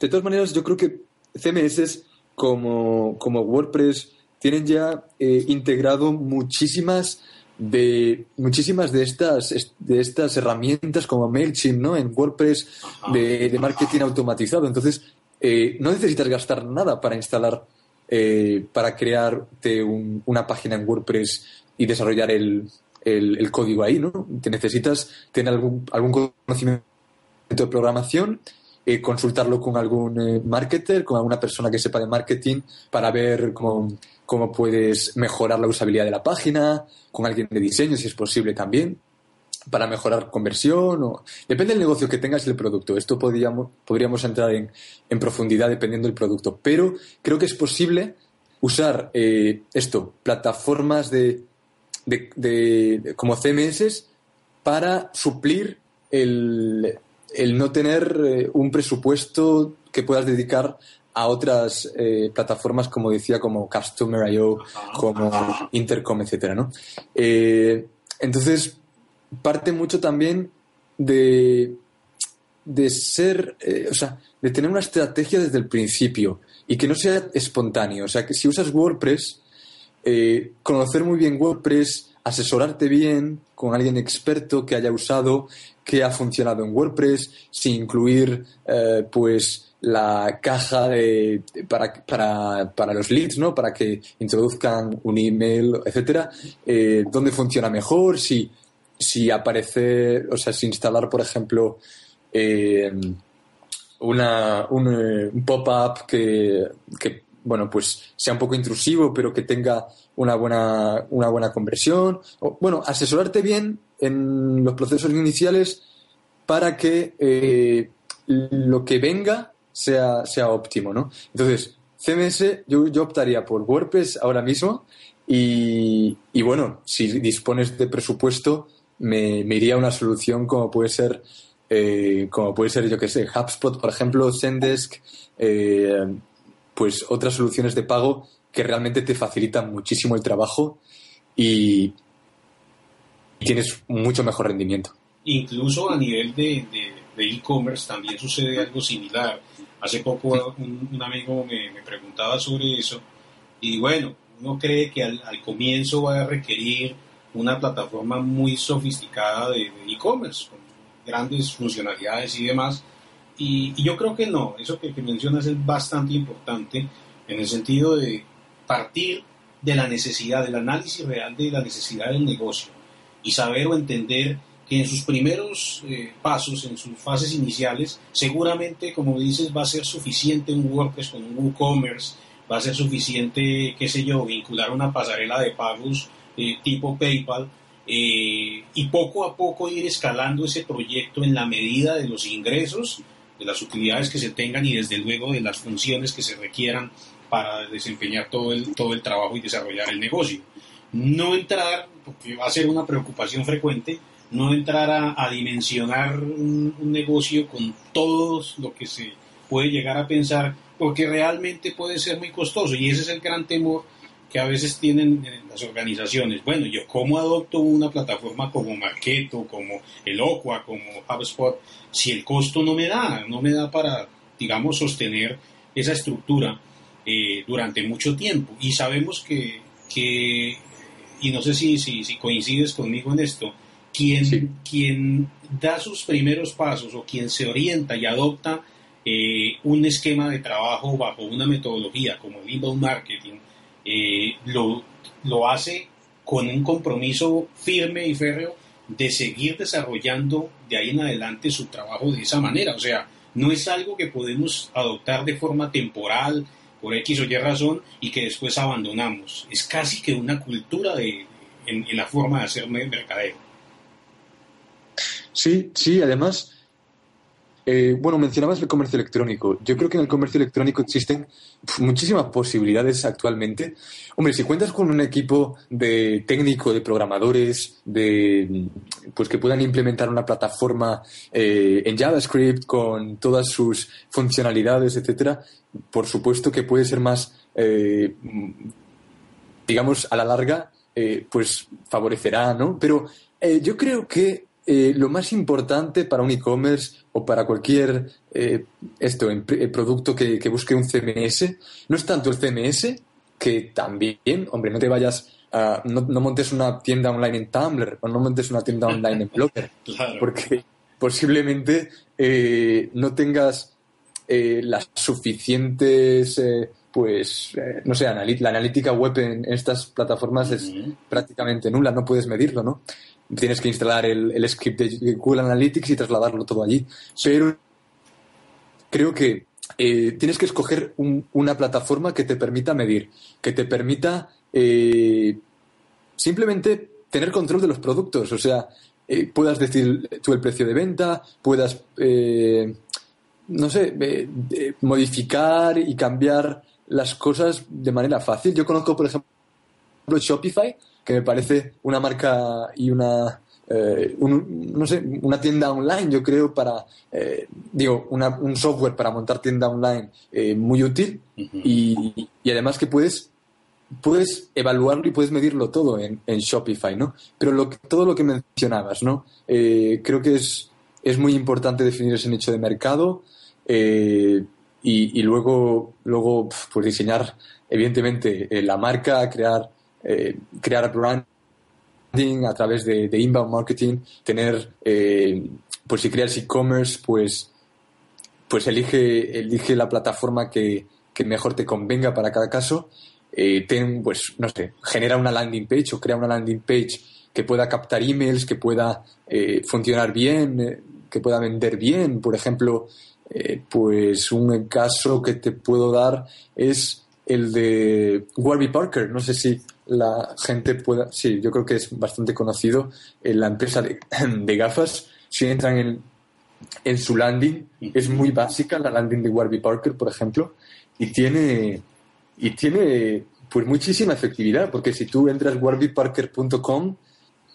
de todas maneras, yo creo que CMS como, como WordPress tienen ya integrado muchísimas de muchísimas de estas, de estas herramientas como MailChimp, ¿no? En WordPress de, marketing automatizado. Entonces, eh, no necesitas gastar nada para instalar, eh, para crearte una página en WordPress y desarrollar el, el, código ahí, ¿no? Te necesitas tener algún, algún conocimiento de programación eh, consultarlo con algún marketer, con alguna persona que sepa de marketing para ver cómo, cómo puedes mejorar la usabilidad de la página, con alguien de diseño si es posible también, para mejorar conversión. O... Depende del negocio que tengas y el producto. Esto podríamos, podríamos entrar en, en profundidad dependiendo del producto. Pero creo que es posible usar eh, esto, plataformas de, de, de, como CMS para suplir el, el no tener eh, un presupuesto que puedas dedicar a otras eh, plataformas, como decía, como Customer.io, como Intercom, etcétera, ¿no? Eh, entonces, parte mucho también de, de ser, o sea, de tener una estrategia desde el principio y que no sea espontáneo. O sea, que si usas WordPress, conocer muy bien WordPress, asesorarte bien con alguien experto que haya usado, que ha funcionado en WordPress, sin incluir, pues, la caja de, para, para, para, los leads, ¿no? Para que introduzcan un email, etcétera. Eh, ¿Dónde funciona mejor? Si, si aparece, o sea, si instalar, por ejemplo, eh, una, un, eh, pop-up que, bueno, pues sea un poco intrusivo, pero que tenga una buena, una buena conversión. O, bueno, asesorarte bien en los procesos iniciales para que eh, lo que venga sea, sea óptimo, ¿no? Entonces, CMS yo, yo optaría por WordPress ahora mismo y, bueno, si dispones de presupuesto, me, iría a una solución como puede ser, eh, como puede ser, yo qué sé, HubSpot, por ejemplo, Zendesk, eh, pues otras soluciones de pago que realmente te facilitan muchísimo el trabajo y tienes mucho mejor rendimiento. Incluso a nivel de e-commerce también sucede algo similar Hace poco un, amigo me, preguntaba sobre eso y bueno, uno cree que al, comienzo va a requerir una plataforma muy sofisticada de e-commerce, con grandes funcionalidades y demás. Y, yo creo que no, eso que, que, mencionas es bastante importante en el sentido de partir de la necesidad, del análisis real de la necesidad del negocio y saber o entender que en sus primeros eh, pasos, en sus fases iniciales, seguramente, como dices, va a ser suficiente un WordPress con un WooCommerce, va a ser suficiente, qué sé yo, vincular una pasarela de pagos eh, tipo PayPal eh, y poco a poco ir escalando ese proyecto en la medida de los ingresos, de las utilidades que se tengan y desde luego de las funciones que se requieran para desempeñar todo el, todo el trabajo y desarrollar el negocio. No entrar, porque va a ser una preocupación frecuente, no entrar a, dimensionar un, negocio con todo lo que se puede llegar a pensar, porque realmente puede ser muy costoso y ese es el gran temor que a veces tienen las organizaciones. Bueno, yo cómo adopto una plataforma como Marketo, como Eloqua, como HubSpot, si el costo no me da, no me da para, digamos, sostener esa estructura eh, durante mucho tiempo. Y sabemos que, que y no sé si, si, si coincides conmigo en esto, quien, quien da sus primeros pasos o quien se orienta y adopta eh, un esquema de trabajo bajo una metodología como el inbound marketing, eh, lo, lo hace con un compromiso firme y férreo de seguir desarrollando de ahí en adelante su trabajo de esa manera. O sea, no es algo que podemos adoptar de forma temporal, por X o Y razón, y que después abandonamos. Es casi que una cultura de, en, en la forma de hacer mercadeo. Sí, sí, además, Eh, bueno, mencionabas el comercio electrónico. Yo creo que en el comercio electrónico existen muchísimas posibilidades actualmente. Hombre, si cuentas con un equipo de técnico, de programadores, de pues que puedan implementar una plataforma eh, en JavaScript con todas sus funcionalidades, etcétera, por supuesto que puede ser más, eh, digamos, a la larga, pues favorecerá, ¿no? Pero yo creo que eh, lo más importante para un e-commerce o para cualquier eh, esto, eh, producto que, busque un CMS no es tanto el CMS, que también, hombre, no te vayas a, no, montes una tienda online en Tumblr o no montes una tienda online en Blogger, porque posiblemente no tengas las suficientes pues, no sé, la analítica web en, estas plataformas es prácticamente nula, no puedes medirlo, ¿no? Tienes que instalar el, script de Google Analytics y trasladarlo todo allí. Pero creo que eh, tienes que escoger una plataforma que te permita medir, que te permita eh, simplemente tener control de los productos. O sea, eh, puedas decir tú el precio de venta, puedas, no sé, modificar y cambiar las cosas de manera fácil. Yo conozco, por ejemplo, Shopify, que me parece una marca y una, eh, no sé, una tienda online, yo creo, para, eh, digo, un software para montar tienda online eh, muy útil y, además que puedes, puedes evaluarlo y puedes medirlo todo en, Shopify, ¿no? Pero lo, todo lo que mencionabas, ¿no? creo que es, es muy importante definir ese nicho de mercado y, y, luego, luego pues diseñar, evidentemente, la marca, crear eh, crear branding a través de, inbound marketing, tener, eh, pues si creas e-commerce, pues, pues elige, elige la plataforma que, mejor te convenga para cada caso. Eh, ten, pues, no sé, genera una landing page o crea una landing page que pueda captar emails, que pueda funcionar bien, que pueda vender bien. Por ejemplo, pues un caso que te puedo dar es el de Warby Parker. No sé si la gente pueda. Sí, yo creo que es bastante conocido en la empresa de, gafas. Si entran en, en, su landing, es muy básica la landing de Warby Parker, por ejemplo, y tiene, y tiene pues muchísima efectividad, porque si tú entras warbyparker.com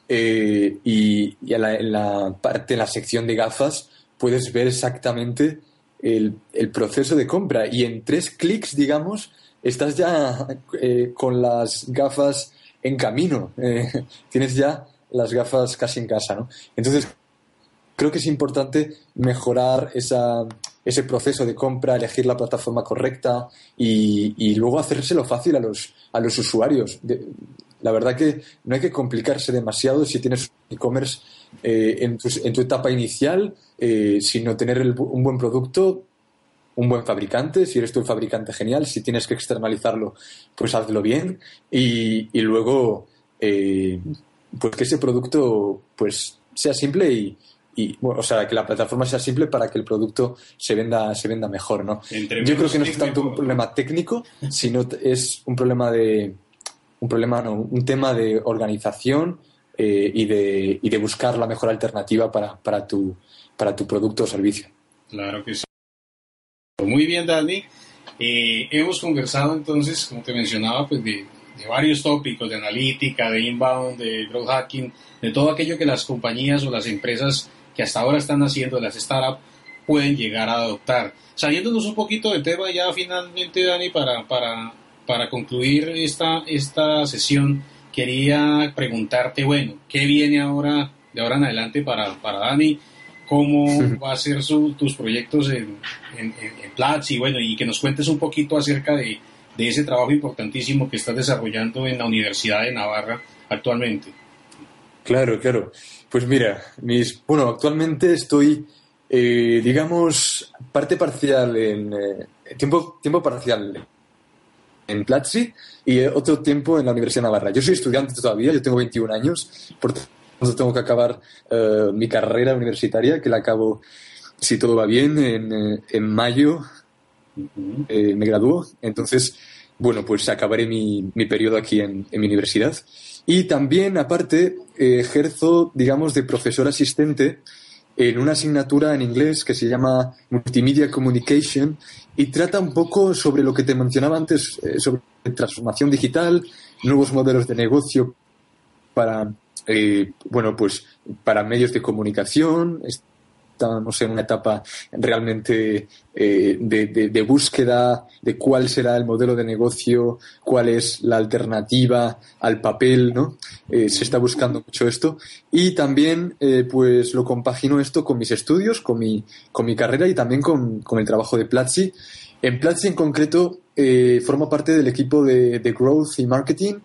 eh, y, en la parte, en la sección de gafas, puedes ver exactamente el, el proceso de compra y en tres clics, digamos, estás ya eh, con las gafas en camino, eh, tienes ya las gafas casi en casa, ¿no? Entonces, creo que es importante mejorar esa, ese proceso de compra, elegir la plataforma correcta y, y luego hacérselo fácil a los, a los usuarios. la verdad que no hay que complicarse demasiado si tienes e-commerce eh, en, en, tu etapa inicial, sino tener un buen producto, un buen fabricante, si eres tú el fabricante genial, si tienes que externalizarlo, pues hazlo bien. Y, luego eh, pues que ese producto pues sea simple y, o sea que la plataforma sea simple para que el producto se venda se venda mejor no yo creo que no es tanto un problema técnico sino es un problema de un problema no, un tema de organización eh, y de y de buscar la mejor alternativa para, para tu para tu producto o servicio. Claro que sí muy bien, Dani. Eh, hemos conversado entonces, como te mencionaba, pues de, varios tópicos, de analítica, de inbound, de growth hacking, de todo aquello que las compañías o las empresas que hasta ahora están haciendo, las startups, pueden llegar a adoptar. Saliéndonos un poquito del tema ya finalmente, Dani, para, para, para concluir esta, esta sesión, quería preguntarte, bueno, ¿qué viene ahora, de ahora en adelante para, para Dani? Cómo va a ser tus proyectos en, en, Platzi, y bueno, y que nos cuentes un poquito acerca de, ese trabajo importantísimo que estás desarrollando en la Universidad de Navarra actualmente. Claro, claro. Pues mira, mis, bueno, actualmente estoy, eh, digamos, parte parcial en eh, tiempo, tiempo parcial en Platzi y otro tiempo en la Universidad de Navarra. Yo soy estudiante todavía, yo tengo 21 años, por entonces tengo que acabar eh, mi carrera universitaria, que la acabo, si todo va bien, en, eh, mayo eh, me gradúo. Entonces, bueno, pues acabaré mi, mi periodo aquí en, mi universidad. Y también, aparte, ejerzo, digamos, de profesor asistente en una asignatura en inglés que se llama Multimedia Communication y trata un poco sobre lo que te mencionaba antes, eh, sobre transformación digital, nuevos modelos de negocio para, eh, bueno, pues para medios de comunicación. Estamos en una etapa realmente eh, de, búsqueda de cuál será el modelo de negocio, cuál es la alternativa al papel, ¿no? se está buscando mucho esto. Y también, pues lo compagino esto con mis estudios, con mi, con mi carrera y también con, con el trabajo de Platzi. En Platzi en concreto, eh, formo parte del equipo de, Growth y Marketing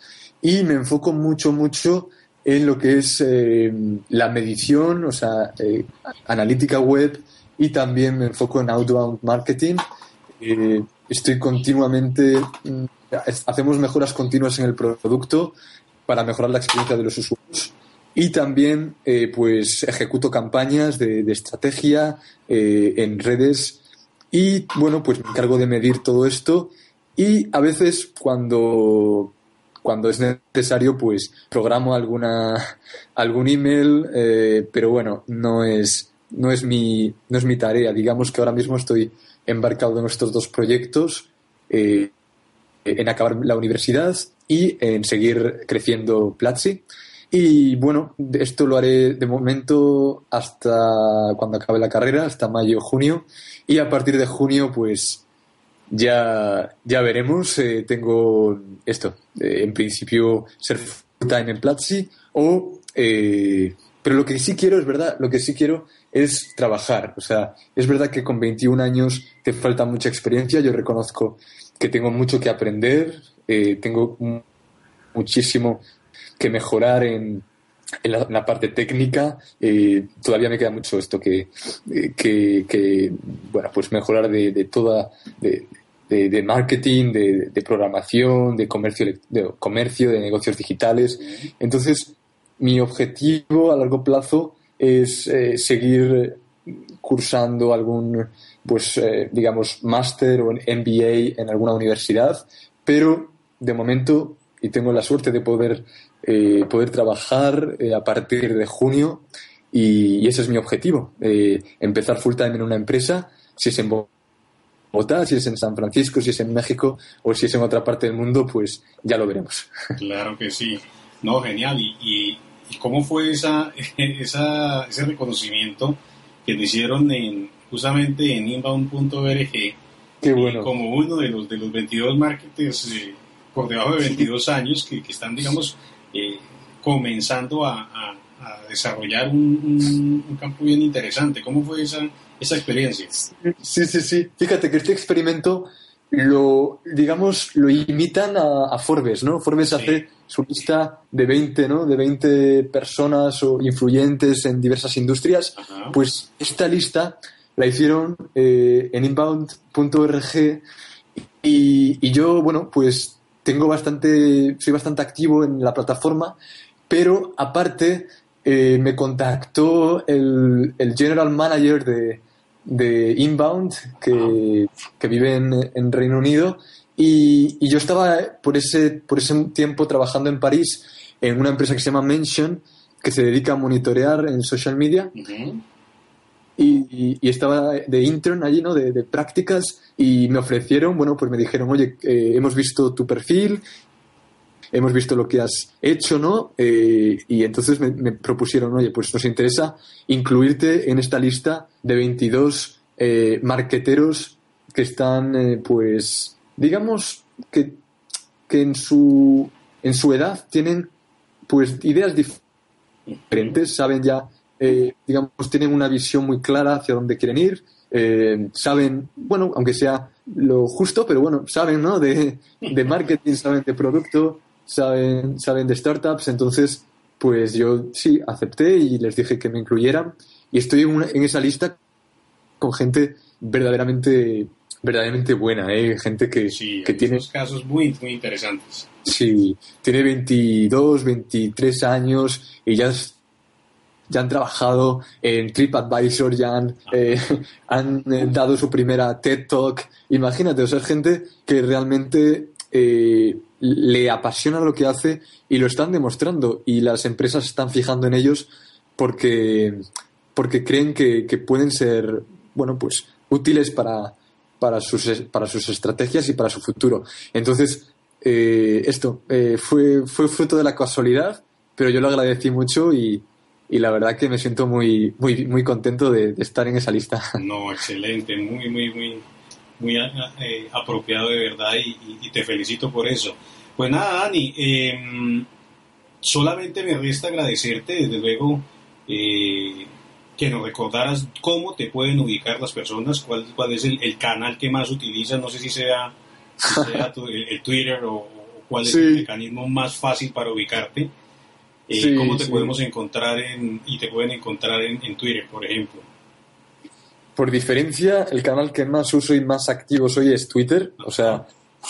y me enfoco mucho, mucho en lo que es eh, la medición, o sea, eh, analítica web y también me enfoco en outbound marketing. estoy continuamente, mm, hacemos mejoras continuas en el producto para mejorar la experiencia de los usuarios. Y también pues ejecuto campañas de estrategia en redes. Y bueno, pues me encargo de medir todo esto. Y a veces cuando, cuando es necesario, pues programo alguna, algún email, eh, pero bueno, no es, no, es mi, no es mi tarea. Digamos que ahora mismo estoy embarcado en estos dos proyectos, eh, en acabar la universidad y en seguir creciendo Platzi. Y bueno, esto lo haré de momento hasta cuando acabe la carrera, hasta mayo, junio. Y a partir de junio, pues ya, ya veremos. Eh, tengo esto, eh, en principio ser full time en Platzi o... Eh, pero lo que sí quiero, es verdad, lo que sí quiero es trabajar. O sea, es verdad que con 21 años te falta mucha experiencia. Yo reconozco que tengo mucho que aprender, tengo muchísimo que mejorar en, en la, parte técnica. Eh, todavía me queda mucho esto que, eh, que, bueno, pues mejorar de, de toda, de, de, marketing, de, programación, de comercio, de comercio, de negocios digitales. Entonces, mi objetivo a largo plazo es eh, seguir cursando algún, pues, digamos, máster o MBA en alguna universidad, pero de momento, y tengo la suerte de poder eh, poder trabajar eh, a partir de junio y, ese es mi objetivo, eh, empezar full time en una empresa, si es en Bogotá, si es en San Francisco, si es en México o si es en otra parte del mundo, pues ya lo veremos. Claro que sí, no, genial. ¿Y, cómo fue esa, esa, ese reconocimiento que te hicieron en, justamente en inbound.org? Qué bueno. como uno de los, de los 22 marketers por debajo de 22 años que, que están, digamos, eh, comenzando a, desarrollar un, campo bien interesante. ¿Cómo fue esa, esa experiencia? Sí, sí, sí. Fíjate que este experimento lo, digamos, lo imitan a, Forbes, ¿no? Forbes hace su lista de 20, ¿no? De 20 personas o influyentes en diversas industrias. Pues esta lista la hicieron eh, en inbound.org y, y, yo, bueno, pues tengo bastante, soy bastante activo en la plataforma, pero aparte eh, me contactó el, general manager de, de Inbound, que, vive en, Reino Unido, y, yo estaba por ese, por ese tiempo trabajando en París en una empresa que se llama Mention, que se dedica a monitorear en social media y, estaba de intern allí, ¿no? De, prácticas y me ofrecieron, bueno, pues me dijeron, oye, eh, hemos visto tu perfil, hemos visto lo que has hecho, ¿no? Eh, y entonces me, propusieron, oye, pues nos interesa incluirte en esta lista de 22 eh, marqueteros que están, eh, pues, digamos que, que en, su, en su edad tienen, pues, ideas diferentes, saben ya eh, digamos, tienen una visión muy clara hacia dónde quieren ir, eh, saben, bueno, aunque sea lo justo, pero bueno, saben, ¿no? De, marketing, saben de producto, saben, saben de startups, entonces, pues yo sí, acepté y les dije que me incluyeran y estoy en, esa lista con gente verdaderamente verdaderamente buena, ¿eh? gente que, que tiene casos muy, muy interesantes. Sí, tiene 22, 23 años y ya ya han trabajado en TripAdvisor, ya han, eh, han eh, dado su primera TED Talk. Imagínate, o sea, gente que realmente eh, le apasiona lo que hace y lo están demostrando y las empresas están fijando en ellos porque porque creen que, pueden ser, bueno, pues útiles para, para, sus, para sus estrategias y para su futuro. Entonces, eh, esto eh, fue, fue fruto de la casualidad, pero yo lo agradecí mucho y, y la verdad que me siento muy, muy, muy contento de, estar en esa lista. No, excelente, muy, muy, muy, muy eh, apropiado de verdad y, te felicito por eso. Pues nada, Dani, em, solamente me resta agradecerte, desde luego, eh, que nos recordaras cómo te pueden ubicar las personas, cuál, cuál es el, canal que más utilizas, no sé si sea, el, Twitter o, cuál es el mecanismo más fácil para ubicarte. Eh, ¿Cómo te podemos encontrar en, y te pueden encontrar en, Twitter, por ejemplo? Por diferencia, el canal que más uso y más activo soy es Twitter. O sea,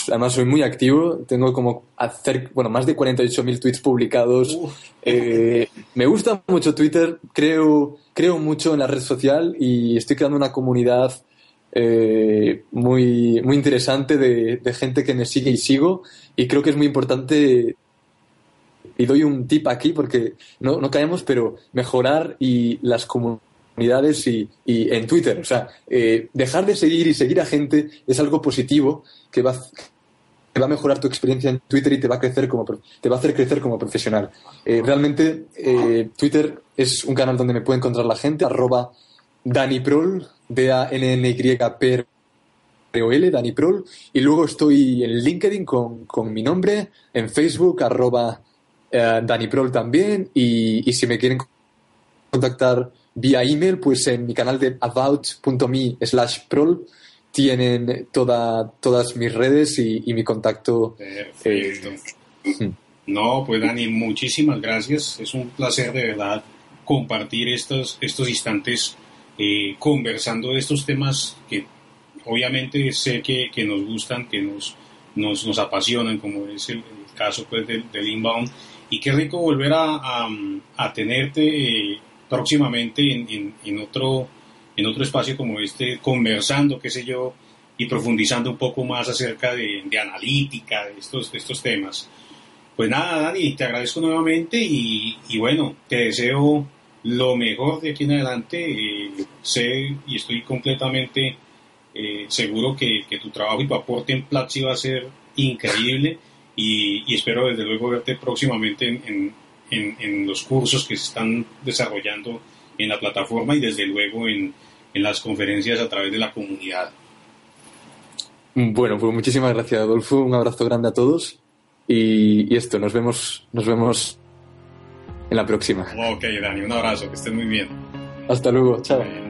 además soy muy activo. Tengo como hacer, bueno, más de 48.000 tweets publicados. Eh, me gusta mucho Twitter. Creo, creo mucho en la red social y estoy creando una comunidad eh, muy, muy interesante de, de, gente que me sigue y sigo. Y creo que es muy importante y doy un tip aquí porque no, no caemos, pero mejorar y las comunidades y, y en Twitter. O sea, eh, dejar de seguir y seguir a gente es algo positivo que va, va a mejorar tu experiencia en Twitter y te va a crecer como te va a hacer crecer como profesional. Eh, realmente eh, Twitter es un canal donde me puede encontrar la gente, arroba Prol, D-A-N-N-Y-P o Dani Prol, y luego estoy en LinkedIn con, con mi nombre, en Facebook, arroba eh, Dani Prol también, y, si me quieren contactar vía email, pues en mi canal de about.me slash prol tienen toda, todas mis redes y, mi contacto. Perfecto. Eh, no, pues Dani, muchísimas gracias. Es un placer de verdad compartir estos, estos instantes eh, conversando de estos temas que obviamente sé que, nos gustan, que nos, nos, apasionan, como es el, caso pues, del, del inbound y qué rico volver a, a, tenerte eh, próximamente en, en, otro, en otro espacio como este, conversando, qué sé yo, y profundizando un poco más acerca de, de analítica, de estos, de estos temas. Pues nada, Dani, te agradezco nuevamente y, y bueno, te deseo lo mejor de aquí en adelante. Eh, sé y estoy completamente eh, seguro que, que, tu trabajo y tu aporte en Platzi va a ser increíble y, espero desde luego verte próximamente en, en, los cursos que se están desarrollando en la plataforma y desde luego en, las conferencias a través de la comunidad. Bueno, pues muchísimas gracias, Adolfo. Un abrazo grande a todos. Y, esto, nos vemos, nos vemos en la próxima. Ok, Dani, un abrazo, que estés muy bien. Hasta luego, chao.